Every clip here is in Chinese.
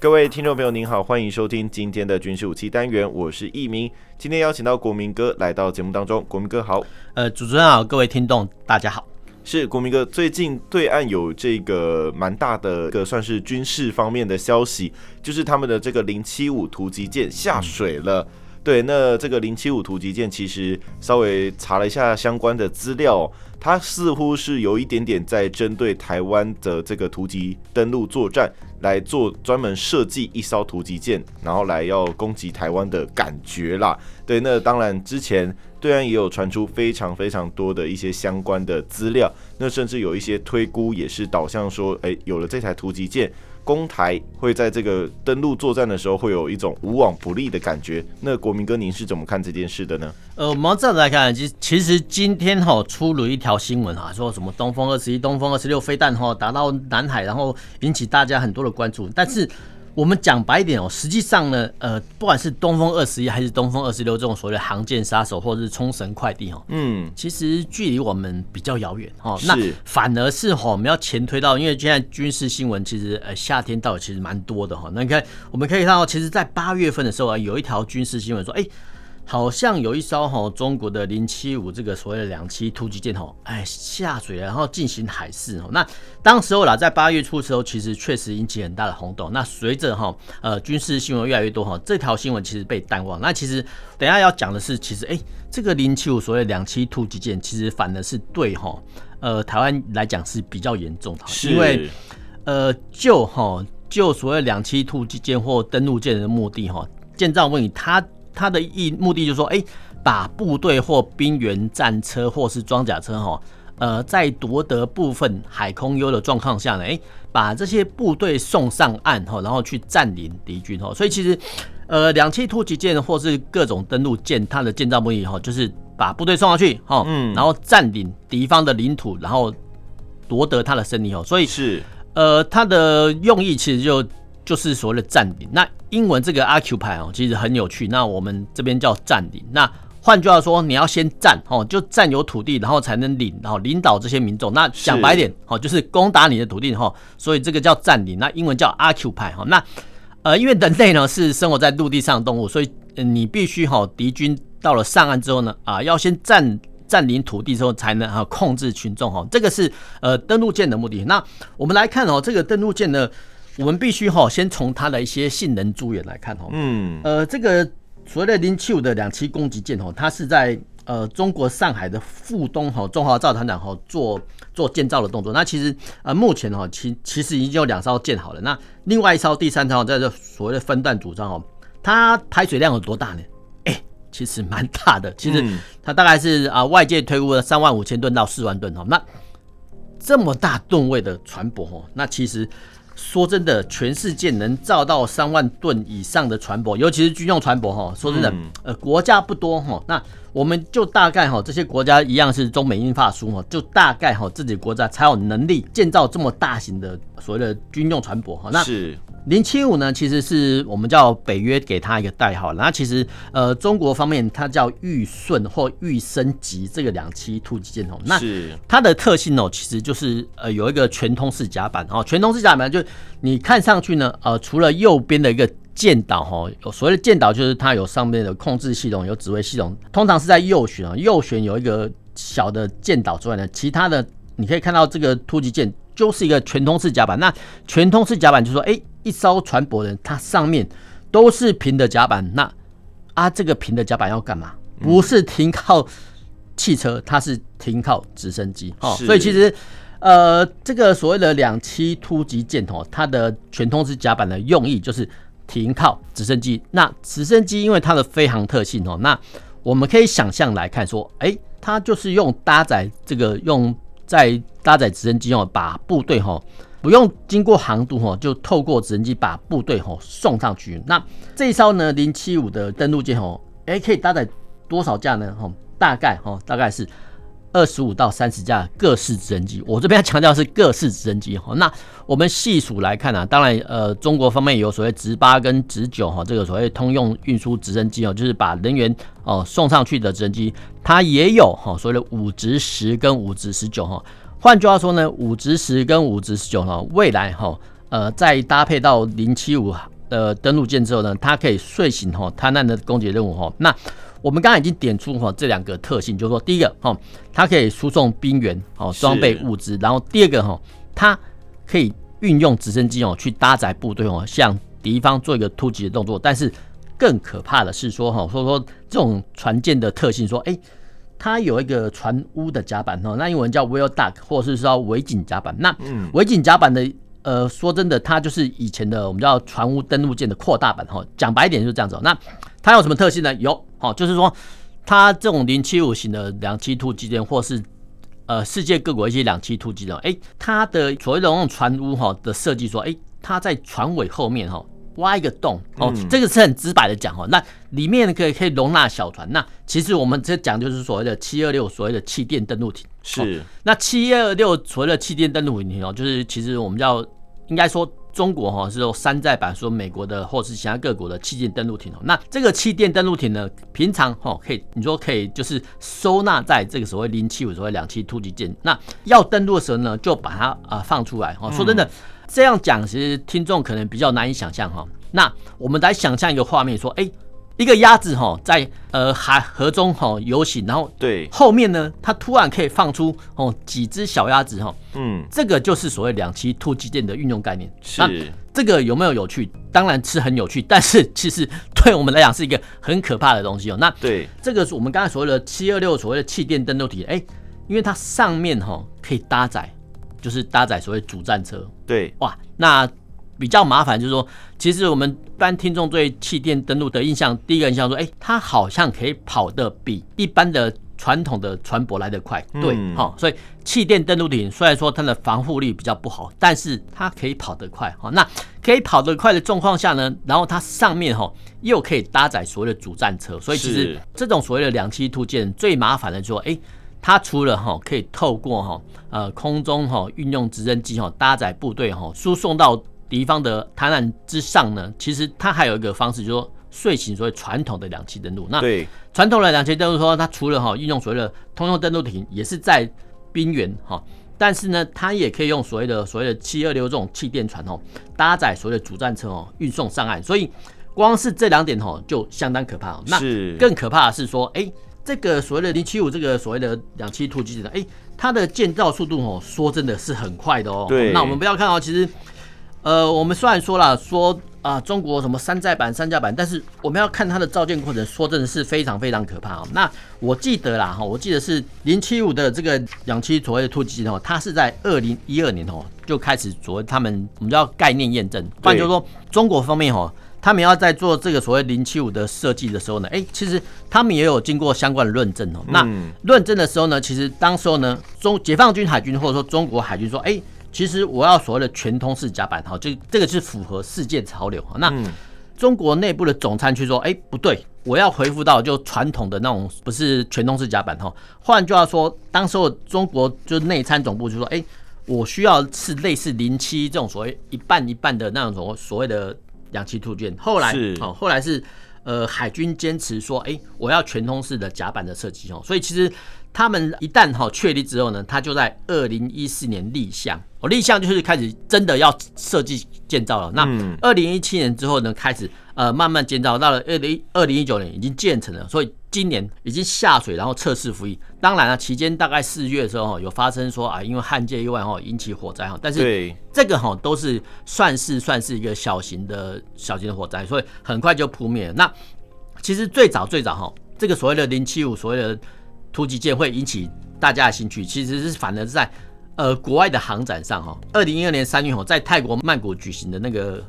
各位听众朋友，您好，欢迎收听今天的军事武器单元，我是易明。今天邀请到国民哥来到节目当中，国民哥好。呃，主持人好，各位听众大家好。是国民哥，最近对岸有这个蛮大的一个算是军事方面的消息，就是他们的这个零七五突击舰下水了。嗯、对，那这个零七五突击舰其实稍微查了一下相关的资料。它似乎是有一点点在针对台湾的这个突击登陆作战来做专门设计一艘突击舰，然后来要攻击台湾的感觉啦。对，那当然之前对岸也有传出非常非常多的一些相关的资料，那甚至有一些推估也是导向说，哎，有了这台突击舰。公台会在这个登陆作战的时候，会有一种无往不利的感觉。那国民哥，您是怎么看这件事的呢？呃，我们这样来看，其实其实今天哈出了一条新闻啊，说什么东风二十一、东风二十六飞弹哈达到南海，然后引起大家很多的关注，但是。我们讲白一点哦，实际上呢，呃，不管是东风二十一还是东风二十六这种所谓的航舰杀手，或者是冲绳快递哦，嗯，其实距离我们比较遥远哦。那反而是哈，我们要前推到，因为现在军事新闻其实呃夏天到其实蛮多的哈。那你看，我们可以看到，其实，在八月份的时候啊，有一条军事新闻说，哎。好像有一艘哈中国的零七五这个所谓的两栖突击舰哈，哎下水了，然后进行海试哦。那当时候啦，在八月初的时候，其实确实引起很大的轰动。那随着哈呃军事新闻越来越多哈，这条新闻其实被淡忘。那其实等一下要讲的是，其实哎这个零七五所谓的两栖突击舰，其实反而是对哈呃台湾来讲是比较严重的，因为呃就哈就所谓两栖突击舰或登陆舰的目的哈，建造问题它。他的意目的就是说，哎、欸，把部队或兵员、战车或是装甲车，哈，呃，在夺得部分海空优的状况下呢，哎、欸，把这些部队送上岸，哈，然后去占领敌军，哈，所以其实，呃，两栖突击舰或是各种登陆舰，它的建造目的，哈，就是把部队送上去，哈，嗯，然后占领敌方的领土，然后夺得他的胜利，哈，所以是，呃，它的用意其实就。就是所谓的占领，那英文这个 occupy 哦，其实很有趣。那我们这边叫占领。那换句话说，你要先占哦，就占有土地，然后才能领，然后领导这些民众。那讲白点哦，就是攻打你的土地哈。所以这个叫占领。那英文叫 occupy 哈。那呃，因为人类呢是生活在陆地上的动物，所以你必须哈，敌军到了上岸之后呢，啊，要先占占领土地之后，才能啊控制群众哈。这个是呃登陆舰的目的。那我们来看哦，这个登陆舰呢。我们必须哈，先从它的一些性能资源来看哈。嗯，呃，这个所谓的零七五的两栖攻击舰哈，它是在呃中国上海的富东哈中华造船厂哈做做建造的动作。那其实呃目前哈，其其实已经有两艘建好了。那另外一艘第三艘在这所谓的分段组装哦，它排水量有多大呢？哎，其实蛮大的。其实它大概是啊外界推估的三万五千吨到四万吨哈。那这么大吨位的船舶哈，那其实。说真的，全世界能造到三万吨以上的船舶，尤其是军用船舶哈。说真的，呃，国家不多哈。那我们就大概哈，这些国家一样是中美英法苏哈，就大概哈自己国家才有能力建造这么大型的所谓的军用船舶哈。那是。零七五呢，其实是我们叫北约给它一个代号，那其实呃中国方面它叫玉顺或玉升级这个两栖突击舰哦，那它的特性哦，其实就是呃有一个全通式甲板哦，全通式甲板就你看上去呢，呃除了右边的一个舰岛哈，有所谓的舰岛就是它有上面的控制系统，有指挥系统，通常是在右舷啊，右舷有一个小的舰岛之外呢，其他的你可以看到这个突击舰。就是一个全通式甲板，那全通式甲板就是说，哎、欸，一艘船舶人，它上面都是平的甲板，那啊，这个平的甲板要干嘛？不是停靠汽车，它是停靠直升机哦。所以其实，呃，这个所谓的两栖突击舰哦，它的全通式甲板的用意就是停靠直升机。那直升机因为它的飞航特性哦，那我们可以想象来看说，哎、欸，它就是用搭载这个用。在搭载直升机哦，把部队哈不用经过航渡哈，就透过直升机把部队哈送上去。那这一艘呢零七五的登陆舰哦，哎、可以搭载多少架呢？哈，大概哈，大概是。二十五到三十架各式直升机，我这边要强调是各式直升机哈。那我们细数来看啊，当然呃，中国方面有所谓直八跟直九哈，这个所谓通用运输直升机哦，就是把人员哦送上去的直升机，它也有哈所谓的五直十跟五直十九哈。换句话说呢，五直十跟五直十九哈，未来哈呃再搭配到零七五的登陆舰之后呢，它可以遂行哈滩难的攻击任务哈。那我们刚刚已经点出哈这两个特性，就是说第一个哈，它可以输送兵员哦装备物资，然后第二个哈，它可以运用直升机哦去搭载部队哦向敌方做一个突击的动作。但是更可怕的是说哈，说说这种船舰的特性，说哎，它有一个船坞的甲板哈，那英文叫 whale deck，或是说维景甲板。那维景甲板的呃，说真的，它就是以前的我们叫船坞登陆舰的扩大版哈。讲白一点就是这样子。那它有什么特性呢？有。好，就是说，它这种零七五型的两栖突击舰，或是呃世界各国一些两栖突击舰，哎，它的所谓的那种船坞哈的设计，说，哎，它在船尾后面哈挖一个洞，哦，这个是很直白的讲哦，那里面可以可以容纳小船。那其实我们这讲就是所谓的七二六，所谓的气垫登陆艇。是。那七二六所谓的气垫登陆艇哦，就是其实我们叫应该说。中国哈是用山寨版，说美国的或是其他各国的气垫登陆艇哦。那这个气垫登陆艇呢，平常哈可以，你说可以就是收纳在这个所谓零七五所谓两栖突击舰。那要登陆的时候呢，就把它啊放出来哈。说真的，这样讲其实听众可能比较难以想象哈。那我们来想象一个画面，说哎。一个鸭子哈在呃海河中哈游行，然后对后面呢，它突然可以放出哦几只小鸭子哈，嗯，这个就是所谓两栖突击舰的运用概念。是这个有没有有趣？当然是很有趣，但是其实对我们来讲是一个很可怕的东西哦。那对这个是我们刚才所谓的七二六所谓的气垫登陆艇，哎，因为它上面哈可以搭载，就是搭载所谓主战车。对。哇，那。比较麻烦，就是说，其实我们一般听众对气垫登陆的印象，第一个印象说，哎，它好像可以跑得比一般的传统的船舶来得快，对，好，所以气垫登陆艇虽然说它的防护力比较不好，但是它可以跑得快，哈，那可以跑得快的状况下呢，然后它上面哈又可以搭载所谓的主战车，所以其实这种所谓的两栖突舰最麻烦的就是说，哎，它除了哈可以透过哈呃空中哈运用直升机哈搭载部队哈输送到。敌方的滩岸之上呢，其实它还有一个方式，就是说遂行所谓传统的两栖登陆。那传统的两栖登陆说，它除了哈运用所谓的通用登陆艇，也是在边缘哈，但是呢，它也可以用所谓的所谓的七二六这种气垫船哦，搭载所谓的主战车哦，运送上岸。所以光是这两点哦，就相当可怕。那更可怕的是说，哎，这个所谓的零七五这个所谓的两栖突击舰，哎，它的建造速度哦，说真的是很快的哦。对，那我们不要看哦，其实。呃，我们虽然说了说啊、呃，中国什么山寨版、山寨版，但是我们要看它的造舰过程，说真的是非常非常可怕哦。那我记得啦哈，我记得是零七五的这个两栖所谓的突击舰哦，它是在二零一二年哦就开始所谓他们我们叫概念验证，换句话说，中国方面哈，他们要在做这个所谓零七五的设计的时候呢，哎，其实他们也有经过相关的论证哦。那论证的时候呢，其实当时候呢，中解放军海军或者说中国海军说，哎。其实我要所谓的全通式甲板，哈，这这个是符合世界潮流。那中国内部的总参区说，哎，不对，我要回复到就传统的那种，不是全通式甲板，哈。换句话说，当时候中国就内参总部就说，哎，我需要是类似零七这种所谓一半一半的那种所谓的两栖突舰。后来，哦，后来是呃海军坚持说，哎，我要全通式的甲板的设计，哦，所以其实。他们一旦哈确立之后呢，他就在二零一四年立项，哦，立项就是开始真的要设计建造了。那二零一七年之后呢，开始呃慢慢建造，到了二零二零一九年已经建成了，所以今年已经下水，然后测试服役。当然了，期间大概四月的时候有发生说啊，因为焊接意外哈引起火灾哈，但是这个哈都是算是算是一个小型的小型的火灾，所以很快就扑灭了。那其实最早最早哈，这个所谓的零七五所谓的。突击舰会引起大家的兴趣，其实是反而是在呃国外的航展上哈。二零一二年三月哈，在泰国曼谷举行的那个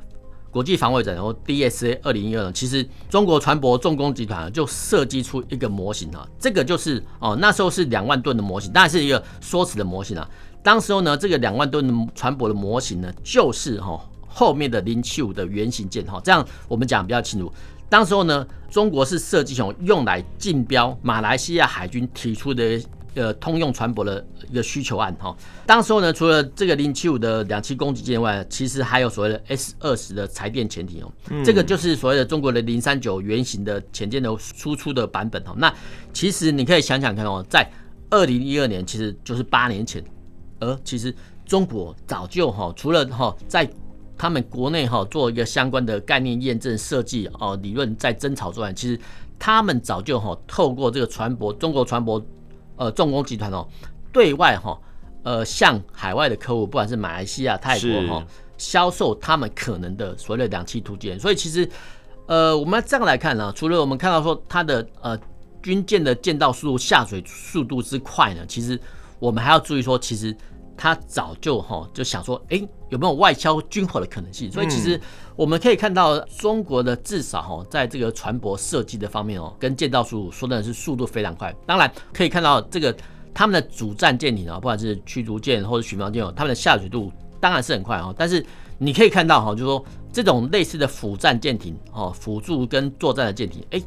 国际防卫展，然后 DSA 二零一二，其实中国船舶重工集团就设计出一个模型哈，这个就是哦那时候是两万吨的模型，但是一个缩尺的模型啊。当时候呢，这个两万吨的船舶的模型呢，就是哈后面的零七五的原型舰哈，这样我们讲比较清楚。当时候呢，中国是设计成用来竞标马来西亚海军提出的呃通用船舶的一个需求案哈。当时候呢，除了这个零七五的两栖攻击舰外，其实还有所谓的 S 二十的柴电潜艇哦，这个就是所谓的中国的零三九原型的潜舰的输出的版本哦。那其实你可以想想看哦，在二零一二年，其实就是八年前，而其实中国早就哈，除了哈在他们国内哈做一个相关的概念验证设计哦，理论在争吵之外，其实他们早就哈透过这个船舶，中国船舶呃重工集团哦，对外哈呃向海外的客户，不管是马来西亚、泰国哈销售他们可能的所谓的两栖突击舰。所以其实呃我们这样来看呢，除了我们看到说它的呃军舰的建造速度、下水速度之快呢，其实我们还要注意说，其实。他早就哈就想说，哎，有没有外销军火的可能性？所以其实我们可以看到，中国的至少哈，在这个船舶设计的方面哦，跟建造速度说的是速度非常快。当然可以看到这个他们的主战舰艇啊，不管是驱逐舰或者巡防舰哦，他们的下水度当然是很快哦。但是你可以看到哈，就是说这种类似的辅战舰艇哦，辅助跟作战的舰艇，哎。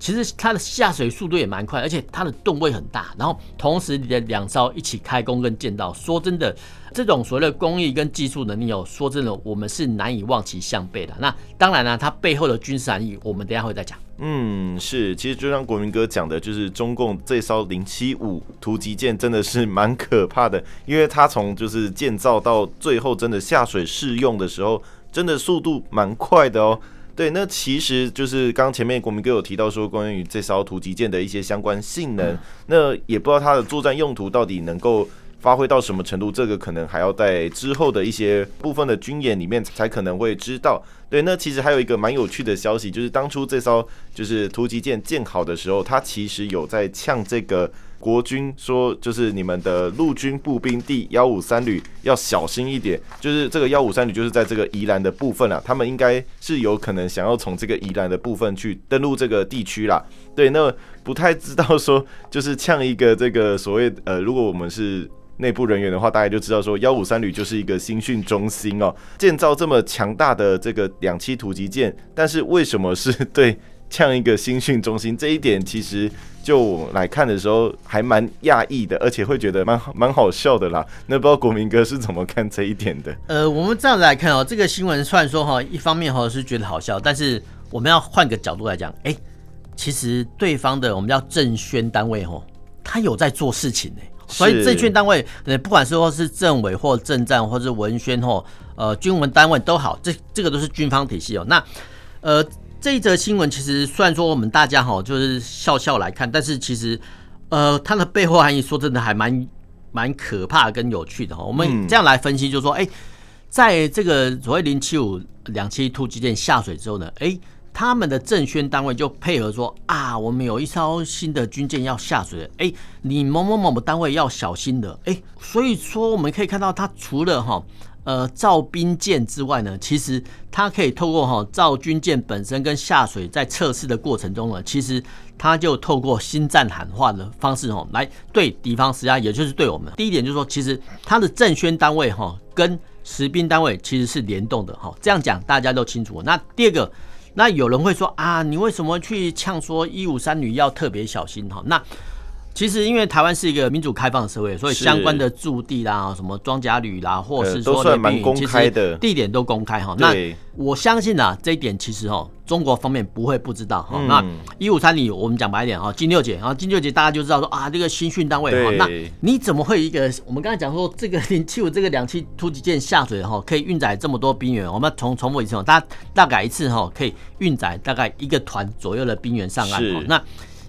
其实它的下水速度也蛮快，而且它的吨位很大。然后同时你的两艘一起开工跟建造，说真的，这种所谓的工艺跟技术能力哦，说真的，我们是难以望其项背的。那当然了，它背后的军事含义，我们等下会再讲。嗯，是，其实就像国民哥讲的，就是中共这艘零七五突击舰真的是蛮可怕的，因为它从就是建造到最后真的下水试用的时候，真的速度蛮快的哦。对，那其实就是刚前面国民哥有提到说，关于这艘突击舰的一些相关性能，那也不知道它的作战用途到底能够发挥到什么程度，这个可能还要在之后的一些部分的军演里面才可能会知道。对，那其实还有一个蛮有趣的消息，就是当初这艘就是突击舰建好的时候，它其实有在呛这个。国军说，就是你们的陆军步兵第幺五三旅要小心一点，就是这个幺五三旅就是在这个宜兰的部分啊，他们应该是有可能想要从这个宜兰的部分去登陆这个地区啦。对，那不太知道说，就是呛一个这个所谓呃，如果我们是内部人员的话，大家就知道说幺五三旅就是一个新训中心哦，建造这么强大的这个两栖突击舰，但是为什么是对呛一个新训中心？这一点其实。就来看的时候还蛮讶异的，而且会觉得蛮蛮好笑的啦。那不知道国民哥是怎么看这一点的？呃，我们这样子来看哦，这个新闻虽然说哈，一方面哈是觉得好笑，但是我们要换个角度来讲，哎，其实对方的我们叫政宣单位哈，他有在做事情呢。所以政宣单位，呃，不管说是政委或政战或者是文宣或呃军文单位都好，这这个都是军方体系哦。那呃。这一则新闻其实虽然说我们大家哈就是笑笑来看，但是其实呃它的背后含义说真的还蛮蛮可怕跟有趣的哈。我们这样来分析，就是说，哎，在这个所谓零七五两栖突击舰下水之后呢，哎，他们的政宣单位就配合说啊，我们有一艘新的军舰要下水，哎，你某某某某单位要小心的，哎，所以说我们可以看到，它除了哈。呃，造兵舰之外呢，其实它可以透过哈造军舰本身跟下水在测试的过程中呢，其实它就透过新战喊话的方式哈来对敌方施压，也就是对我们。第一点就是说，其实它的政宣单位哈跟实兵单位其实是联动的哈，这样讲大家都清楚。那第二个，那有人会说啊，你为什么去呛说一五三旅要特别小心哈？那其实，因为台湾是一个民主开放的社会，所以相关的驻地啦、什么装甲旅啦，或是说的兵营，其实地点都公开哈。那我相信啊，这一点其实哈，中国方面不会不知道哈。那一五三零，我们讲白一点哈，金六姐啊，金六姐大家就知道说啊，这个新训单位哈，那你怎么会一个？我们刚才讲说，这个零七五这个两栖突击舰下水哈，可以运载这么多兵员？我们重重复一次，大大概一次哈，可以运载大概一个团左右的兵员上岸哈。那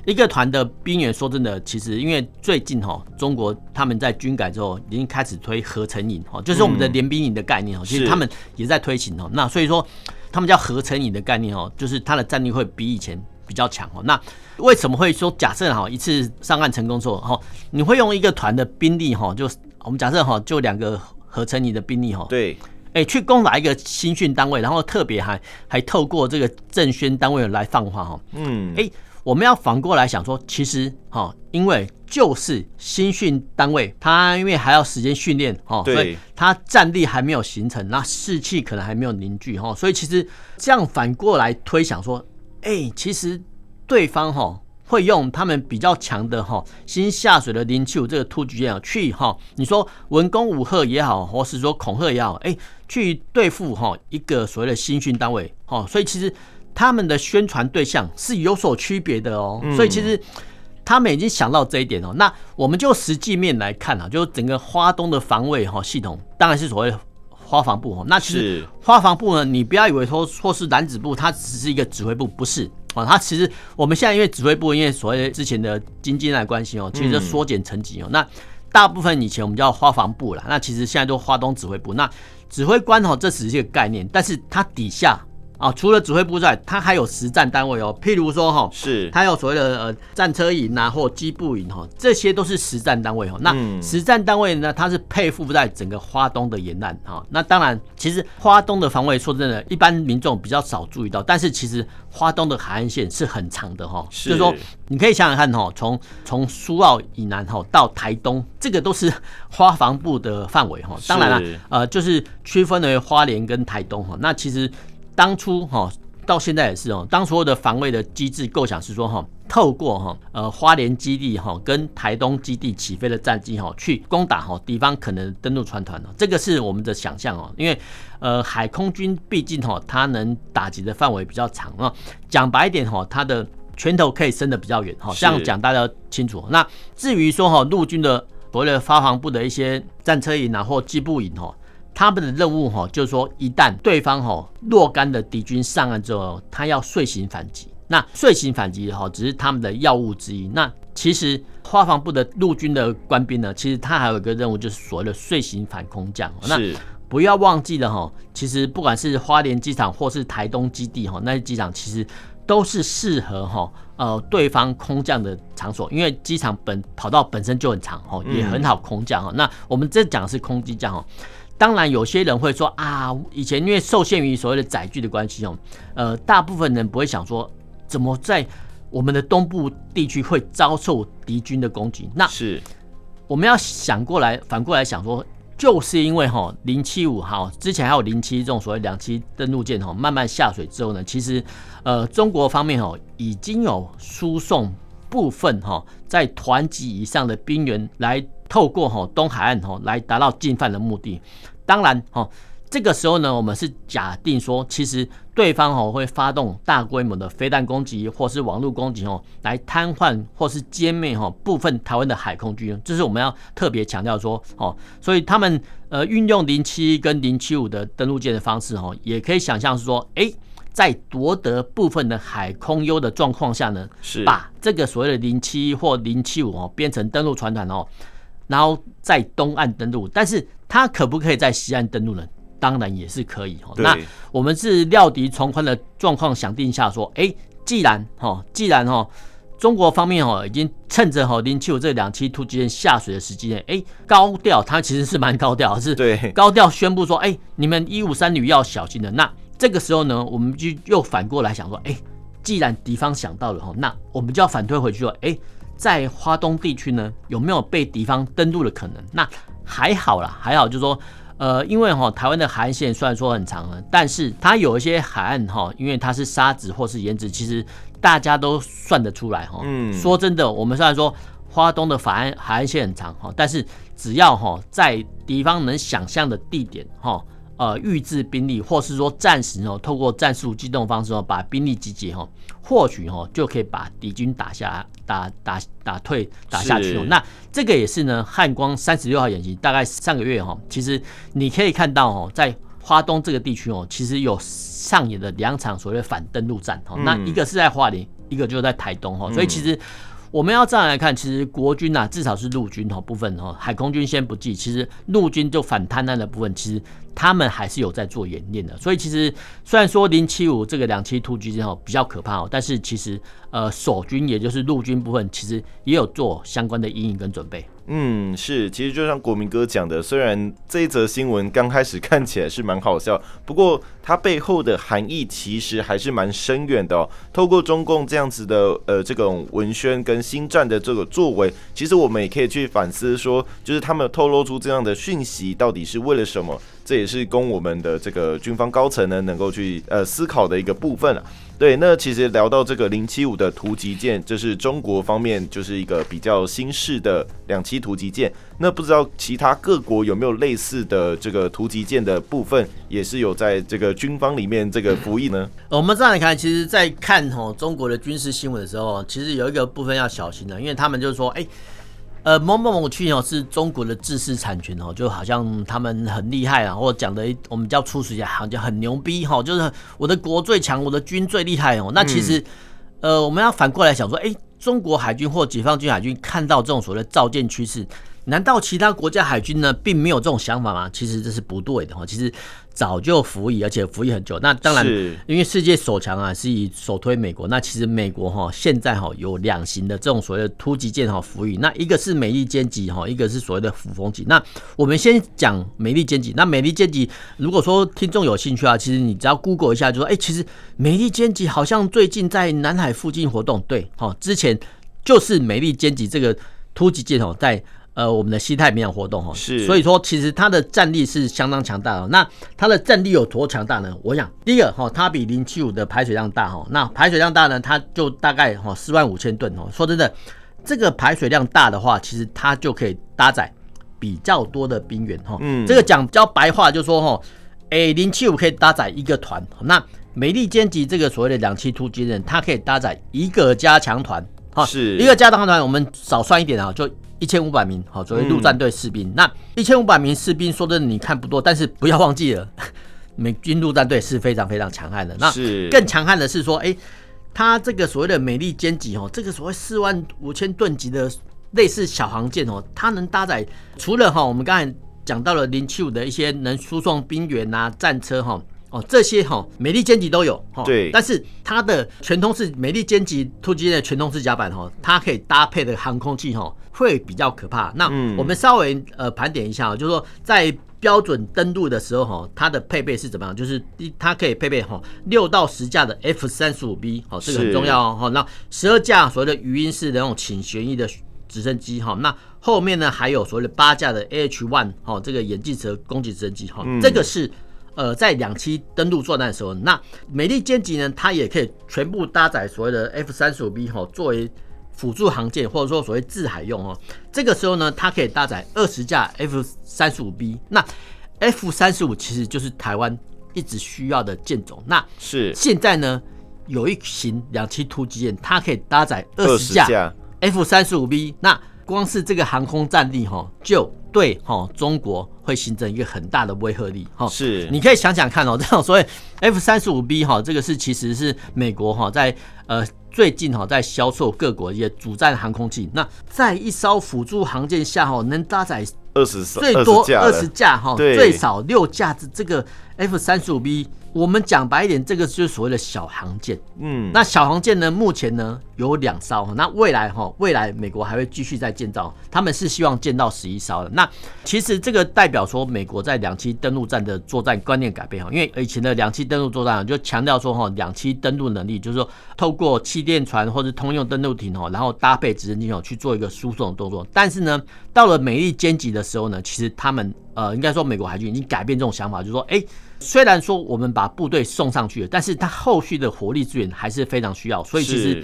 一个团的兵员，说真的，其实因为最近哈，中国他们在军改之后已经开始推合成营哈，就是我们的联兵营的概念哈，其实他们也在推行哦。那所以说，他们叫合成营的概念哦，就是它的战力会比以前比较强哦。那为什么会说假设哈一次上岸成功之后哈，你会用一个团的兵力哈，就我们假设哈就两个合成营的兵力哈，对，哎去攻打一个新训单位，然后特别还还透过这个政宣单位来放话哈，嗯，哎。我们要反过来想说，其实哈，因为就是新训单位，他因为还要时间训练哈，所以他战力还没有形成，那士气可能还没有凝聚哈，所以其实这样反过来推想说，哎、欸，其实对方哈会用他们比较强的哈新下水的零七五这个突击舰去哈，你说文攻武吓也好，或是说恐吓也好，哎、欸，去对付哈一个所谓的新训单位哈，所以其实他们的宣传对象是有所区别的哦，所以其实。他们已经想到这一点哦，那我们就实际面来看啊，就整个花东的防卫哈系统，当然是所谓花防部哦。那其实花防部呢，你不要以为说说是男子部，它只是一个指挥部，不是啊。它其实我们现在因为指挥部，因为所谓之前的经济来关系哦，其实就缩减层级哦。那大部分以前我们叫花房部了，那其实现在都花东指挥部。那指挥官哦，这只是一个概念，但是它底下。啊，除了指挥部之外，它还有实战单位哦。譬如说哈，是它有所谓的呃战车营啊，或机步营哈，这些都是实战单位哈。那实战单位呢，它是配附在整个花东的沿岸哈。那当然，其实花东的防卫，说真的，一般民众比较少注意到，但是其实花东的海岸线是很长的哈。就是说，你可以想想看哈，从从苏澳以南哈到台东，这个都是花防部的范围哈。当然了，呃，就是区分为花莲跟台东哈。那其实。当初哈到现在也是哦，当所有的防卫的机制构想是说哈，透过哈呃花莲基地哈跟台东基地起飞的战机哈去攻打哈敌方可能登陆船团哦，这个是我们的想象哦，因为呃海空军毕竟哈它能打击的范围比较长啊，讲白一点哈，它的拳头可以伸得比较远哈，这样讲大家清楚。那至于说哈陆军的所谓的发防部的一些战车营啊或机步营哈。他们的任务哈，就是说，一旦对方哈若干的敌军上岸之后，他要遂行反击。那遂行反击哈，只是他们的要务之一。那其实花防部的陆军的官兵呢，其实他还有一个任务，就是所谓的遂行反空降。那不要忘记了哈，其实不管是花莲机场或是台东基地哈，那些机场其实都是适合哈呃对方空降的场所，因为机场本跑道本身就很长哈，也很好空降哈。那我们这讲的是空机降哈。当然，有些人会说啊，以前因为受限于所谓的载具的关系哦，呃，大部分人不会想说，怎么在我们的东部地区会遭受敌军的攻击？那是我们要想过来，反过来想说，就是因为哈零七五号之前还有零七这种所谓两栖登陆舰哈，慢慢下水之后呢，其实呃中国方面哦已经有输送部分哈在团级以上的兵员来透过哈东海岸哈来达到进犯的目的。当然，哈，这个时候呢，我们是假定说，其实对方哈会发动大规模的飞弹攻击，或是网络攻击哦，来瘫痪或是歼灭哈部分台湾的海空军，这是我们要特别强调说，哦，所以他们呃运用零七跟零七五的登陆舰的方式哦，也可以想象是说，哎，在夺得部分的海空优的状况下呢，是把这个所谓的零七或零七五哦变成登陆船团哦。然后在东岸登陆，但是它可不可以在西岸登陆呢？当然也是可以。那我们是料敌从宽的状况想定下说，哎，既然哈，既然哈，中国方面哈已经趁着哈零七五这两栖突击舰下水的时机呢，哎，高调，它其实是蛮高调，是高调宣布说，哎，你们一五三旅要小心的。那这个时候呢，我们就又反过来想说，哎，既然敌方想到了哈，那我们就要反推回去说，哎。在花东地区呢，有没有被敌方登陆的可能？那还好啦，还好，就是说，呃，因为哈，台湾的海岸线虽然说很长了，但是它有一些海岸哈，因为它是沙子或是岩子，其实大家都算得出来哈。嗯，说真的，我们虽然说花东的海岸海岸线很长哈，但是只要哈在敌方能想象的地点哈。呃，预置兵力，或是说暂时哦，透过战术机动方式哦，把兵力集结哈，或许哈就可以把敌军打下、打打打退、打下去哦。那这个也是呢，汉光三十六号演习，大概上个月哈，其实你可以看到哦，在花东这个地区哦，其实有上演了两场所谓反登陆战哈。那一个是在花莲，一个就是在台东哈，所以其实。我们要这样来看，其实国军啊，至少是陆军哈部分哈，海空军先不计，其实陆军就反滩岸的部分，其实他们还是有在做演练的。所以其实虽然说零七五这个两栖突击舰比较可怕哦，但是其实呃守军也就是陆军部分，其实也有做相关的阴影跟准备。嗯，是，其实就像国民哥讲的，虽然这一则新闻刚开始看起来是蛮好笑，不过它背后的含义其实还是蛮深远的哦。透过中共这样子的呃这种文宣跟新战的这个作为，其实我们也可以去反思说，就是他们透露出这样的讯息到底是为了什么？这也是供我们的这个军方高层呢能够去呃思考的一个部分了。对，那其实聊到这个零七五的突击舰，这是中国方面就是一个比较新式的两栖突击舰。那不知道其他各国有没有类似的这个突击舰的部分，也是有在这个军方里面这个服役呢？我们这样来看，其实，在看吼中国的军事新闻的时候，其实有一个部分要小心的，因为他们就是说，哎。呃，某某某区哦，是中国的知识产权哦，就好像他们很厉害啊，或者讲的我们叫初始一点，好像很牛逼哈，就是我的国最强，我的军最厉害哦。那其实，呃，我们要反过来想说，哎，中国海军或解放军海军看到这种所谓的造舰趋势。难道其他国家海军呢，并没有这种想法吗？其实这是不对的哈。其实早就服役，而且服役很久。那当然，因为世界首强啊，是以首推美国。那其实美国哈，现在哈有两型的这种所谓的突击舰哈服役。那一个是美利坚级哈，一个是所谓的辅风级。那我们先讲美利坚级。那美利坚级，如果说听众有兴趣啊，其实你只要 Google 一下，就说哎，其实美利坚级好像最近在南海附近活动。对，哈，之前就是美利坚级这个突击舰哦，在。呃，我们的西太平洋活动哈，是，所以说其实它的战力是相当强大的。那它的战力有多强大呢？我想，第一个哈，它比零七五的排水量大哈。那排水量大呢，它就大概哈四万五千吨哦。说真的，这个排水量大的话，其实它就可以搭载比较多的兵员哈。嗯，这个讲比较白话就是说哈，哎，零七五可以搭载一个团。那美利坚级这个所谓的两栖突击舰，它可以搭载一个加强团。哈，是一个加强团，我们少算一点啊，就。一千五百名，好，作为陆战队士兵。嗯、那一千五百名士兵，说真的，你看不多，但是不要忘记了，美军陆战队是非常非常强悍的。那更强悍的是说，哎、欸，他这个所谓的美利坚级哦，这个所谓四万五千吨级的类似小航舰哦，它能搭载除了哈，我们刚才讲到了零七五的一些能输送兵员啊、战车哈。哦，这些哈美利坚级都有哈，对，但是它的全通式美利坚级突击舰的全通式甲板哈，它可以搭配的航空器哈会比较可怕。那我们稍微呃盘点一下，就是说在标准登陆的时候哈，它的配备是怎么样？就是它可以配备哈六到十架的 F 三十五 B，好，这个很重要哦。那十二架所谓的鱼鹰式的那种倾旋翼的直升机哈，那后面呢还有所谓的八架的 AH one 哈这个眼镜蛇攻击直升机哈，这个是。呃，在两栖登陆作战的时候，那美利坚级呢，它也可以全部搭载所谓的 F 三十五 B 哈，作为辅助航舰或者说所谓自海用哦。这个时候呢，它可以搭载二十架 F 三十五 B。那 F 三十五其实就是台湾一直需要的舰种。那是现在呢，有一型两栖突击舰，它可以搭载二十架 F 三十五 B。那光是这个航空战力哈，就对哈中国会形成一个很大的威慑力哈。是，你可以想想看哦，这种所谓 F 三十五 B 哈，这个是其实是美国哈在呃最近哈在销售各国一些主战航空器。那在一艘辅助航舰下哈，能搭载二十最多二十架哈，最少六架子这个 F 三十五 B。我们讲白一点，这个就是所谓的小航舰。嗯，那小航舰呢，目前呢有两艘。那未来哈，未来美国还会继续再建造，他们是希望建到十一艘的。那其实这个代表说，美国在两栖登陆战的作战观念改变哈，因为以前的两栖登陆作战就强调说哈，两栖登陆能力就是说透过气垫船或者通用登陆艇哈，然后搭配直升机哦去做一个输送的动作。但是呢，到了美利坚级的时候呢，其实他们呃，应该说美国海军已经改变这种想法，就是说，哎。虽然说我们把部队送上去了，但是它后续的火力资源还是非常需要。所以其实，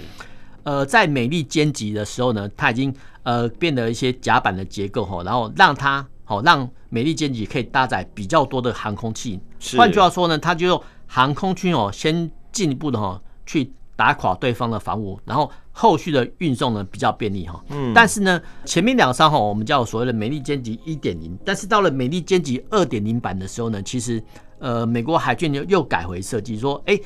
呃，在美利坚级的时候呢，它已经呃变得一些甲板的结构哈，然后让它好让美利坚级可以搭载比较多的航空器。换句话说呢，它就用航空军哦，先进一步的哈去打垮对方的防务，然后后续的运送呢比较便利哈。嗯。但是呢，前面两艘哈我们叫所谓的美利坚级一点零，但是到了美利坚级二点零版的时候呢，其实。呃，美国海军又又改回设计，说，哎，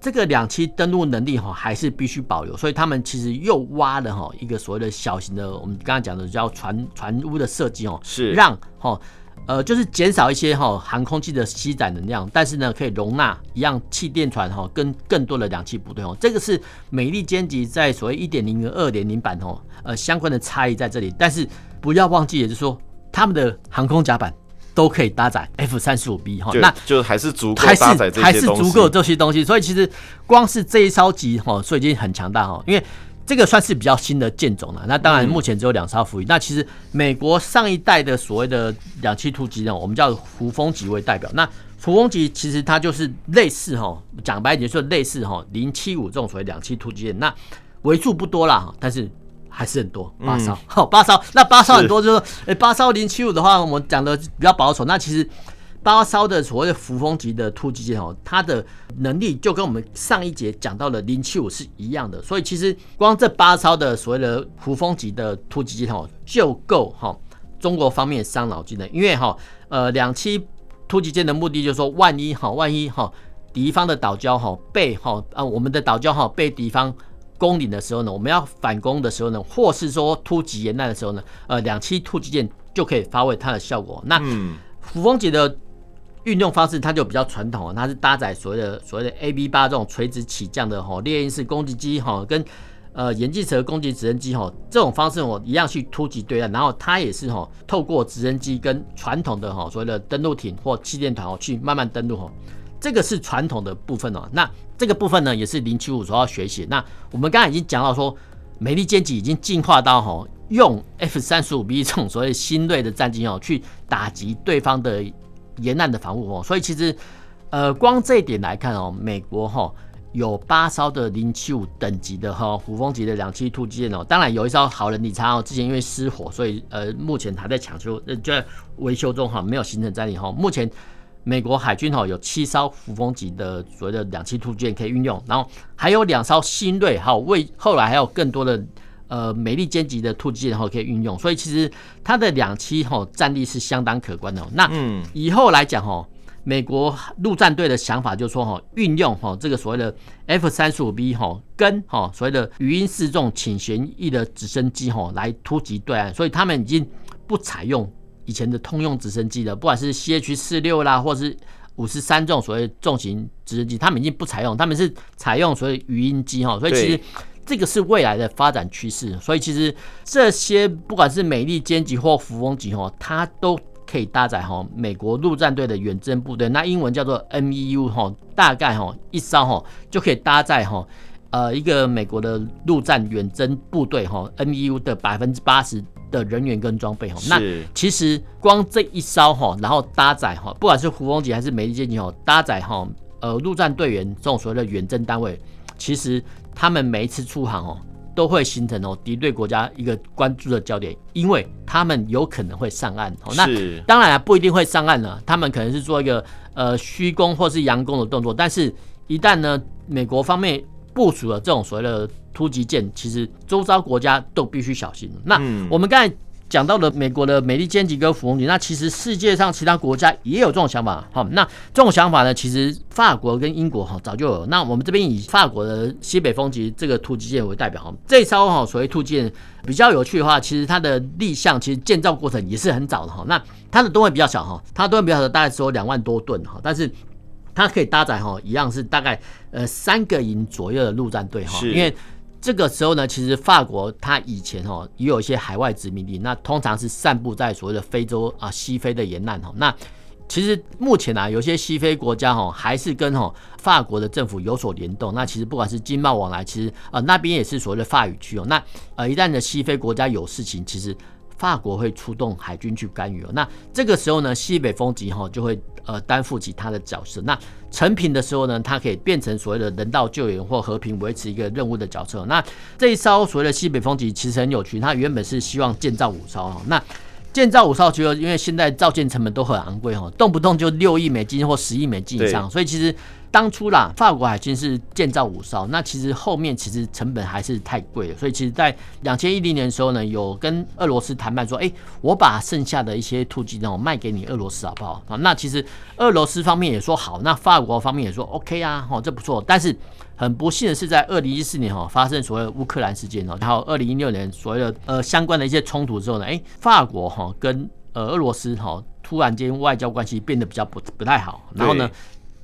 这个两栖登陆能力哈还是必须保留，所以他们其实又挖了哈一个所谓的小型的，我们刚刚讲的叫船船坞的设计哦，是让哈呃就是减少一些哈航空器的携载能量，但是呢可以容纳一样气垫船哈跟更多的两栖部队哦，这个是美利坚级在所谓一点零跟二点零版哦呃相关的差异在这里，但是不要忘记，也就是说他们的航空甲板。都可以搭载 F 三十五 B 哈，那就还是足够搭载这些东西，还是足够这些东西。所以其实光是这一艘级哈，所以已经很强大哈，因为这个算是比较新的舰种了。那当然目前只有两艘服役。那其实美国上一代的所谓的两栖突击呢，我们叫胡蜂级为代表。那胡蜂级其实它就是类似哈，讲白一点说类似哈零七五这种所谓两栖突击舰。那为数不多啦，但是。还是很多八艘，好八艘，那八艘很多就是说，哎八艘零七五的话，我们讲的比较保守。那其实八艘的所谓的扶风级的突击舰哦，它的能力就跟我们上一节讲到的零七五是一样的。所以其实光这八艘的所谓的扶风级的突击舰哦，就够哈中国方面伤脑筋的。因为哈呃两栖突击舰的目的就是说，万一哈万一哈敌方的岛礁哈被哈啊我们的岛礁哈被敌方。攻顶的时候呢，我们要反攻的时候呢，或是说突击沿岸的时候呢，呃，两栖突击舰就可以发挥它的效果。那扶风级的运用方式，它就比较传统，它是搭载所谓的所谓的 AB 八这种垂直起降的哈猎鹰式攻击机哈，跟呃眼镜蛇攻击直升机哈这种方式我一样去突击对岸，然后它也是哈透过直升机跟传统的哈所谓的登陆艇或气垫团哦去慢慢登陆哈。这个是传统的部分哦，那这个部分呢也是零七五所要学习。那我们刚才已经讲到说，美利坚级已经进化到哈用 F 三十五 B 这种所谓新锐的战机哦去打击对方的沿岸的防务哦。所以其实呃光这一点来看哦，美国哈有八艘的零七五等级的哈虎蜂级的两栖突击舰哦，当然有一艘好人理查哦，之前因为失火，所以呃目前还在抢修，呃就在维修中哈，没有形成战力哈。目前。美国海军哈有七艘扶风级的所谓的两栖突击舰可以运用，然后还有两艘新锐，还有为后来还有更多的呃美利坚级的突击舰哈可以运用，所以其实它的两栖哈战力是相当可观的。那以后来讲哈，美国陆战队的想法就是说哈，运用哈这个所谓的 F 三十五 B 哈跟哈所谓的鱼鹰四这种倾旋翼的直升机哈来突击对岸，所以他们已经不采用。以前的通用直升机的，不管是 CH 四六啦，或是五十三这种所谓重型直升机，他们已经不采用，他们是采用所谓语音机哈，所以其实这个是未来的发展趋势。所以其实这些不管是美利坚级或扶风级哈，它都可以搭载哈美国陆战队的远征部队，那英文叫做 MEU 哈，大概哈一艘哈就可以搭载哈呃一个美国的陆战远征部队哈 MEU 的百分之八十。的人员跟装备哈，那其实光这一艘哈，然后搭载哈，不管是胡蜂级还是美利坚级哈，搭载哈呃陆战队员这种所谓的远征单位，其实他们每一次出航哦，都会形成哦敌对国家一个关注的焦点，因为他们有可能会上岸哦。那当然不一定会上岸了，他们可能是做一个呃虚攻或是佯攻的动作，但是一旦呢美国方面部署了这种所谓的突击舰，其实周遭国家都必须小心。那我们刚才讲到了美国的美利坚级跟胡蜂级，那其实世界上其他国家也有这种想法。好，那这种想法呢，其实法国跟英国哈早就有。那我们这边以法国的西北风级这个突击舰为代表哈，这艘哈所谓突击舰比较有趣的话，其实它的立项其实建造过程也是很早的哈。那它的吨位比较小哈，它吨位比较小，大概只有两万多吨哈，但是。它可以搭载哈，一样是大概呃三个营左右的陆战队哈，因为这个时候呢，其实法国它以前哈也有一些海外殖民地，那通常是散布在所谓的非洲啊西非的沿岸哈。那其实目前啊，有些西非国家哈还是跟哈法国的政府有所联动。那其实不管是经贸往来，其实啊那边也是所谓的法语区哦。那呃一旦的西非国家有事情，其实法国会出动海军去干预哦。那这个时候呢，西北风级哈就会。呃，担负起他的角色。那成品的时候呢，它可以变成所谓的人道救援或和平维持一个任务的角色。那这一艘所谓的西北风级其实很有趣，它原本是希望建造五艘哈。那建造五艘，其实因为现在造舰成本都很昂贵哈，动不动就六亿美金或十亿美金以上，所以其实。当初啦，法国海军是建造五艘，那其实后面其实成本还是太贵了，所以其实，在两千一零年的时候呢，有跟俄罗斯谈判说，哎，我把剩下的一些突击呢，我卖给你俄罗斯好不好？啊，那其实俄罗斯方面也说好，那法国方面也说 OK 啊，哦，这不错。但是很不幸的是，在二零一四年哈发生所谓乌克兰事件哦，然后二零一六年所谓的呃相关的一些冲突之后呢，哎，法国哈跟呃俄罗斯哈突然间外交关系变得比较不不太好，然后呢。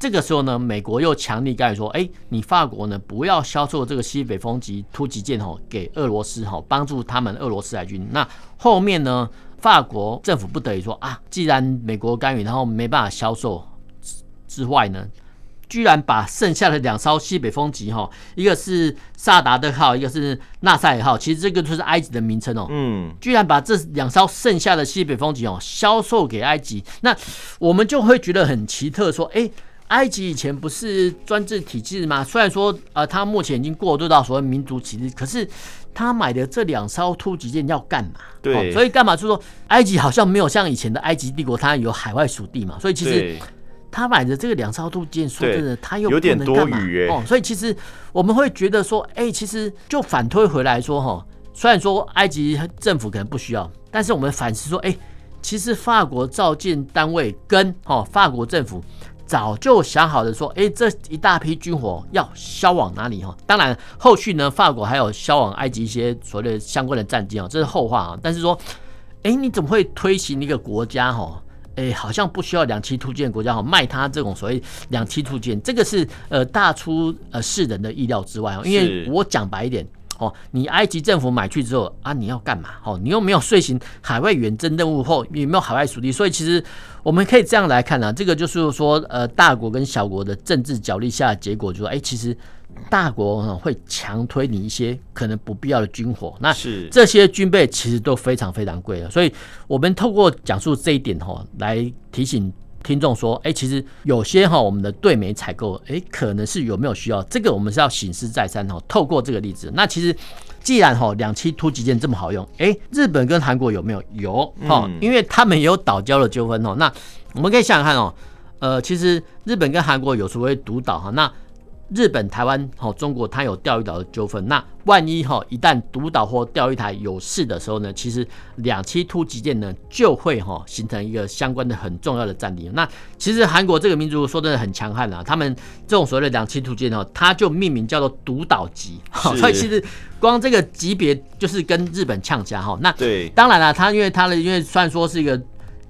这个时候呢，美国又强力干预说，哎，你法国呢不要销售这个西北风级突击舰吼给俄罗斯哈，帮助他们俄罗斯海军。那后面呢，法国政府不得已说啊，既然美国干预，然后没办法销售之外呢。居然把剩下的两艘西北风级哈，一个是萨达特号，一个是纳赛尔号，其实这个就是埃及的名称哦。嗯，居然把这两艘剩下的西北风级哦销售给埃及，那我们就会觉得很奇特，说，哎，埃及以前不是专制体制吗？虽然说呃，他目前已经过渡到所谓民族体制，可是他买的这两艘突击舰要干嘛？对，所以干嘛？就是说埃及好像没有像以前的埃及帝国，它有海外属地嘛，所以其实。他买的这个两艘突击舰，说真的，他又有点多余哦。所以其实我们会觉得说，哎，其实就反推回来说，哈，虽然说埃及政府可能不需要，但是我们反思说，哎，其实法国造舰单位跟哈法国政府早就想好的，说，哎，这一大批军火要销往哪里哈？当然后续呢，法国还有销往埃及一些所谓的相关的战机啊，这是后话啊。但是说，哎，你怎么会推行一个国家哈？哎、欸，好像不需要两栖突击舰国家哈卖他这种所谓两栖突击舰，这个是呃大出呃世人的意料之外哦。因为我讲白一点哦，你埃及政府买去之后啊，你要干嘛？哦，你又没有遂行海外远征任务后，有没有海外属地？所以其实我们可以这样来看啊，这个就是说呃大国跟小国的政治角力下的结果，就是说哎、欸，其实。大国会强推你一些可能不必要的军火，那这些军备其实都非常非常贵的，所以我们透过讲述这一点哈，来提醒听众说，哎，其实有些哈我们的对美采购，哎，可能是有没有需要，这个我们是要醒思再三哈。透过这个例子，那其实既然哈两栖突击舰这么好用，哎，日本跟韩国有没有？有哈，因为他们也有岛礁的纠纷哦。那我们可以想想看哦，呃，其实日本跟韩国有所谓独岛哈，那。日本、台湾、好中国，它有钓鱼岛的纠纷。那万一哈一旦独岛或钓鱼台有事的时候呢，其实两栖突击舰呢就会哈形成一个相关的很重要的战力。那其实韩国这个民族说真的很强悍啊，他们这种所谓的两栖突击舰，它就命名叫做独岛级。所以其实光这个级别就是跟日本呛家哈。那对，当然了，它因为它的因为虽然说是一个。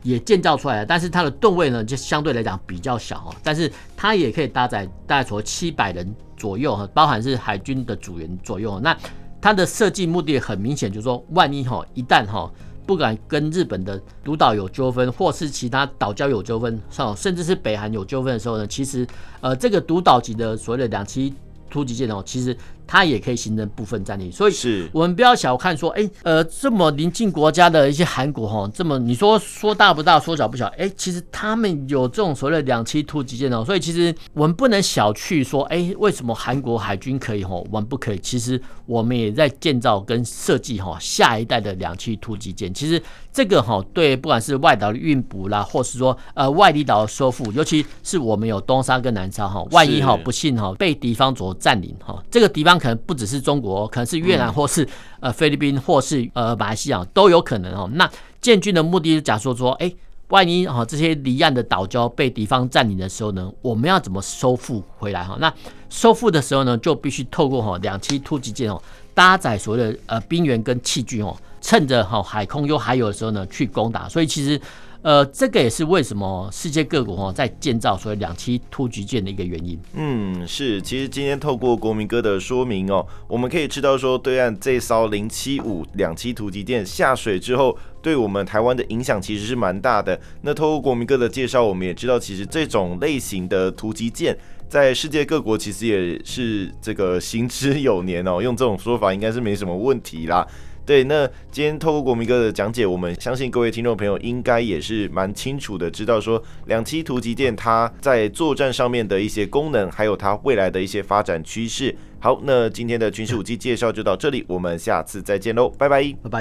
也建造出来了，但是它的吨位呢，就相对来讲比较小哦。但是它也可以搭载大概说七百人左右哈，包含是海军的组员左右。那它的设计目的很明显，就是说，万一哈一旦哈不管跟日本的独岛有纠纷，或是其他岛礁有纠纷，甚至是北韩有纠纷的时候呢，其实呃这个独岛级的所谓的两栖突击舰哦，其实。它也可以形成部分战力，所以是我们不要小看说，哎、欸，呃，这么邻近国家的一些韩国哈，这么你说说大不大，说小不小，哎、欸，其实他们有这种所谓的两栖突击舰哦，所以其实我们不能小觑说，哎、欸，为什么韩国海军可以哈，我们不可以？其实我们也在建造跟设计哈下一代的两栖突击舰。其实这个哈对，不管是外岛的运补啦，或是说呃外离岛的收复，尤其是我们有东沙跟南沙哈，万一哈不幸哈被敌方所占领哈，这个敌方。可能不只是中国，可能是越南，或是呃菲律宾，或是呃马来西亚都有可能哦。那建军的目的是假说说，哎，万一哈这些离岸的岛礁被敌方占领的时候呢，我们要怎么收复回来哈？那收复的时候呢，就必须透过哈两栖突击舰哦，搭载所谓的呃兵员跟器具哦，趁着哈海空又还有的时候呢去攻打。所以其实。呃，这个也是为什么世界各国哈在建造所谓两栖突击舰的一个原因。嗯，是。其实今天透过国民哥的说明哦，我们可以知道说，对岸这艘零七五两栖突击舰下水之后，对我们台湾的影响其实是蛮大的。那透过国民哥的介绍，我们也知道，其实这种类型的突击舰在世界各国其实也是这个行之有年哦。用这种说法应该是没什么问题啦。对，那今天透过国民哥的讲解，我们相信各位听众朋友应该也是蛮清楚的，知道说两栖突击舰它在作战上面的一些功能，还有它未来的一些发展趋势。好，那今天的军事武器介绍就到这里，我们下次再见喽，拜拜，拜拜。